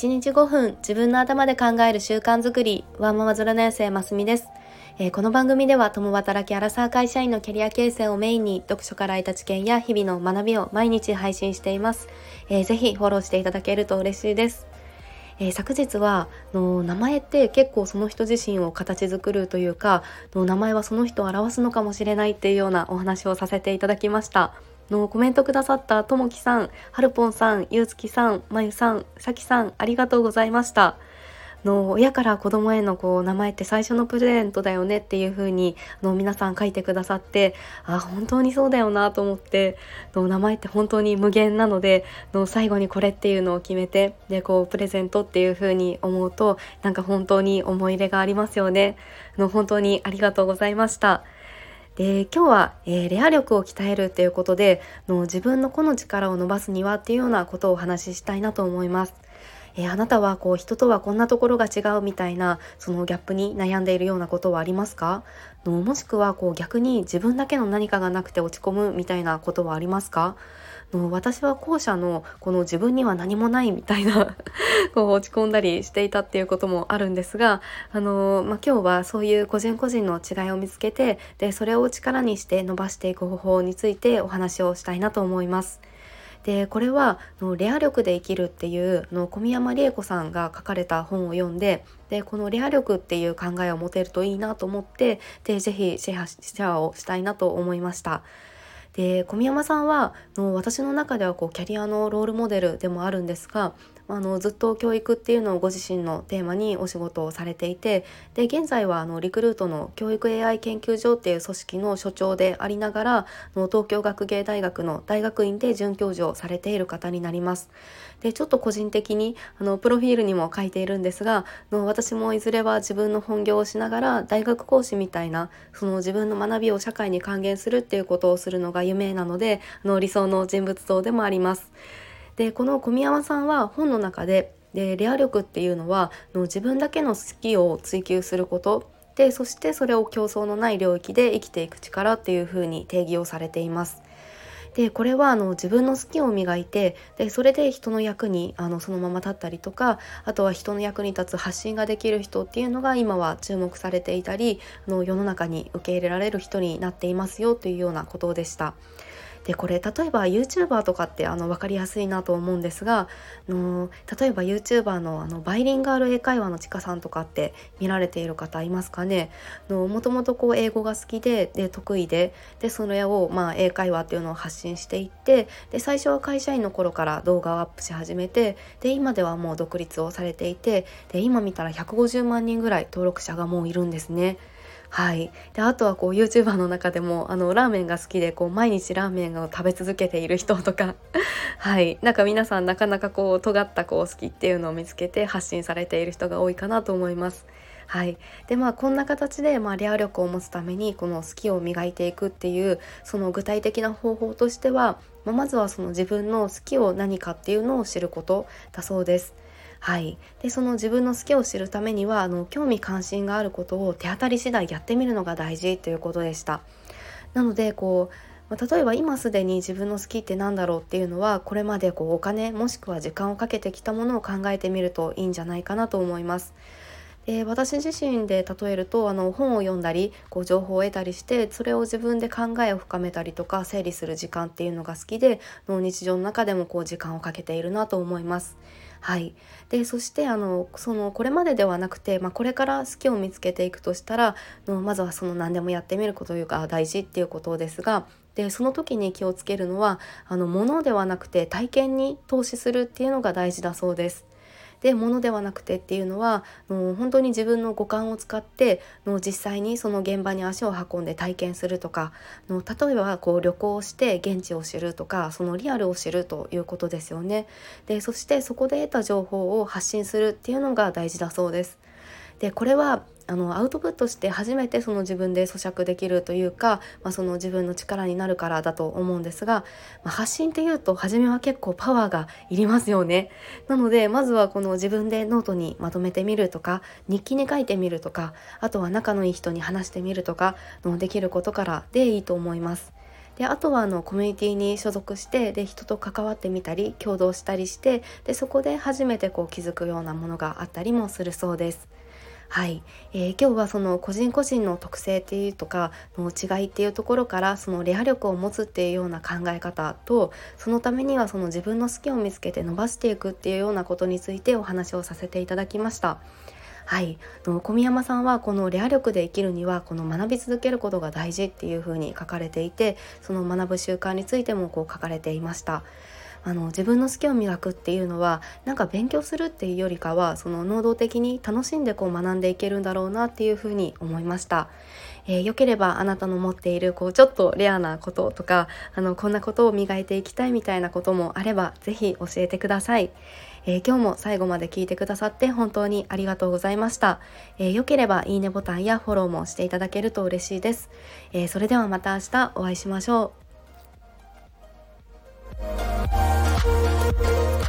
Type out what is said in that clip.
1日5分自分の頭で考える習慣づくり。ワンママ0年生ますみです、えー、この番組では共働きアラサー会社員のキャリア形成をメインに読書から得た知見や日々の学びを毎日配信しています、えー、ぜひフォローしていただけると嬉しいです。えー、昨日はの名前って結構その人自身を形作るというかの名前はその人を表すのかもしれないっていうようなお話をさせていただきました。のコメントくださったともきさん、はるぽんさん、ゆうつきさん、まゆさん、さきさん、ありがとうございました。の親から子供へのこう名前って最初のプレゼントだよねっていう風にあの皆さん書いてくださってあ本当にそうだよなと思っての名前って本当に無限なのでの最後にこれっていうのを決めてでこうプレゼントっていう風に思うとなんか本当に思い入れがありますよねの本当にありがとうございました。で今日は、えー、レア力を鍛えるということでの自分の個の力を伸ばすにはっていうようなことをお話ししたいなと思います。えー、あなたはこう人とはこんなところが違うみたいなそのギャップに悩んでいるようなことはありますか？のもしくはこう逆に自分だけの何かがなくて落ち込むみたいなことはありますか？の私は後者のこの自分には何もないみたいな こう落ち込んだりしていたっていうこともあるんですがあの、まあ、今日はそういう個人個人の違いを見つけてでそれを力にして伸ばしていく方法についてお話をしたいなと思います。でこれはのレア力で生きるっていうの小宮山理恵子さんが書かれた本を読んででこのレア力っていう考えを持てるといいなと思ってでぜひシェアをしたいなと思いました。で小宮山さんはの私の中ではこうキャリアのロールモデルでもあるんですがあのずっと教育っていうのをご自身のテーマにお仕事をされていてで現在はあのリクルートの教育 AI 研究所っていう組織の所長でありながらの東京学芸大学の大学院で准教授をされている方になります。でちょっと個人的にあのプロフィールにも書いているんですがの私もいずれは自分の本業をしながら大学講師みたいなその自分の学びを社会に還元するっていうことをするのが夢なのであの理想の人物像でもあります。でこの小宮山さんは本の中ででレア力っていうのはの自分だけの好きを追求することでそしてそれを競争のない領域で生きていく力っていうふうに定義をされています。でこれはあの自分の好きを磨いてでそれで人の役にあのそのまま立ったりとかあとは人の役に立つ発信ができる人っていうのが今は注目されていたりあの世の中に受け入れられる人になっていますよというようなことでした。でこれ例えば YouTuber とかってあの分かりやすいなと思うんですがあの例えば YouTuber のあのバイリンガル英会話のちかさんとかって見られている方いますかね？もともと英語が好きでで得意ででそれをまあ英会話っていうのを発信していってで最初は会社員の頃から動画をアップし始めてで今ではもう独立をされていてで今見たら150万人ぐらい登録者がもういるんですね。はい、であとはこう YouTuber の中でもあのラーメンが好きでこう毎日ラーメンを食べ続けている人とか はいなんか皆さんなかなかこう尖ったこう好きっていうのを見つけて発信されている人が多いかなと思います。はい、でまあこんな形で、まあ、レア力を持つためにこの好きを磨いていくっていうその具体的な方法としては、まあ、まずはその自分の好きを何かっていうのを知ることだそうです。はい、でその自分の好きを知るためにはあの興味関心があることを手当たり次第やってみるのが大事ということでした。なのでこう例えば今すでに自分の好きって何だろうっていうのはこれまでこうお金もしくは時間をかけてきたものを考えてみるといいんじゃないかなと思います。で私自身で例えるとあの本を読んだりこう情報を得たりしてそれを自分で考えを深めたりとか整理する時間っていうのが好きでの日常の中でもこう時間をかけているなと思います。はい、でそしてあのそのこれまでではなくて、まあ、これから好きを見つけていくとしたらのまずはその何でもやってみることというか大事っていうことですがでその時に気をつけるのはあの物ではなくて体験に投資するっていうのが大事だそうです。で物ではなくてっていうのはの本当に自分の五感を使っての実際にその現場に足を運んで体験するとかの例えばこう旅行して現地を知るとかそのリアルを知るということですよね。でそしてそこで得た情報を発信するっていうのが大事だそうです。でこれはあのアウトプットして初めてその自分で咀嚼できるというか、まあ、その自分の力になるからだと思うんですが、まあ、発信っていうと初めは結構パワーがいりますよね。なのでまずはこの自分でノートにまとめてみるとか日記に書いてみるとかあとは仲のいい人に話してみるとかのできることからでいいと思います。であとはあのコミュニティに所属してで人と関わってみたり共同したりしてでそこで初めてこう気づくようなものがあったりもするそうです。はい、えー、今日はその個人個人の特性っていうとかの違いっていうところからそのレア力を持つっていうような考え方とそのためにはその自分の好きを見つけて伸ばしていくっていうようなことについてお話をさせていただきました。はい、の小宮山さんはこのレア力で生きるにはこの学び続けることが大事っていうふうに書かれていてその学ぶ習慣についてもこう書かれていました。あの自分の好きを磨くっていうのはなんか勉強するっていうよりかはその能動的に楽しんでこう学んでいけるんだろうなっていうふうに思いました。えー、よければあなたの持っているこうちょっとレアなこととかあのこんなことを磨いていきたいみたいなこともあれば是非教えてください。えー、今日も最後まで聞いてくださって本当にありがとうございました。えー、よければいいねボタンやフォローもしていただけると嬉しいです。えー、それではまた明日お会いしましょう。Thank you.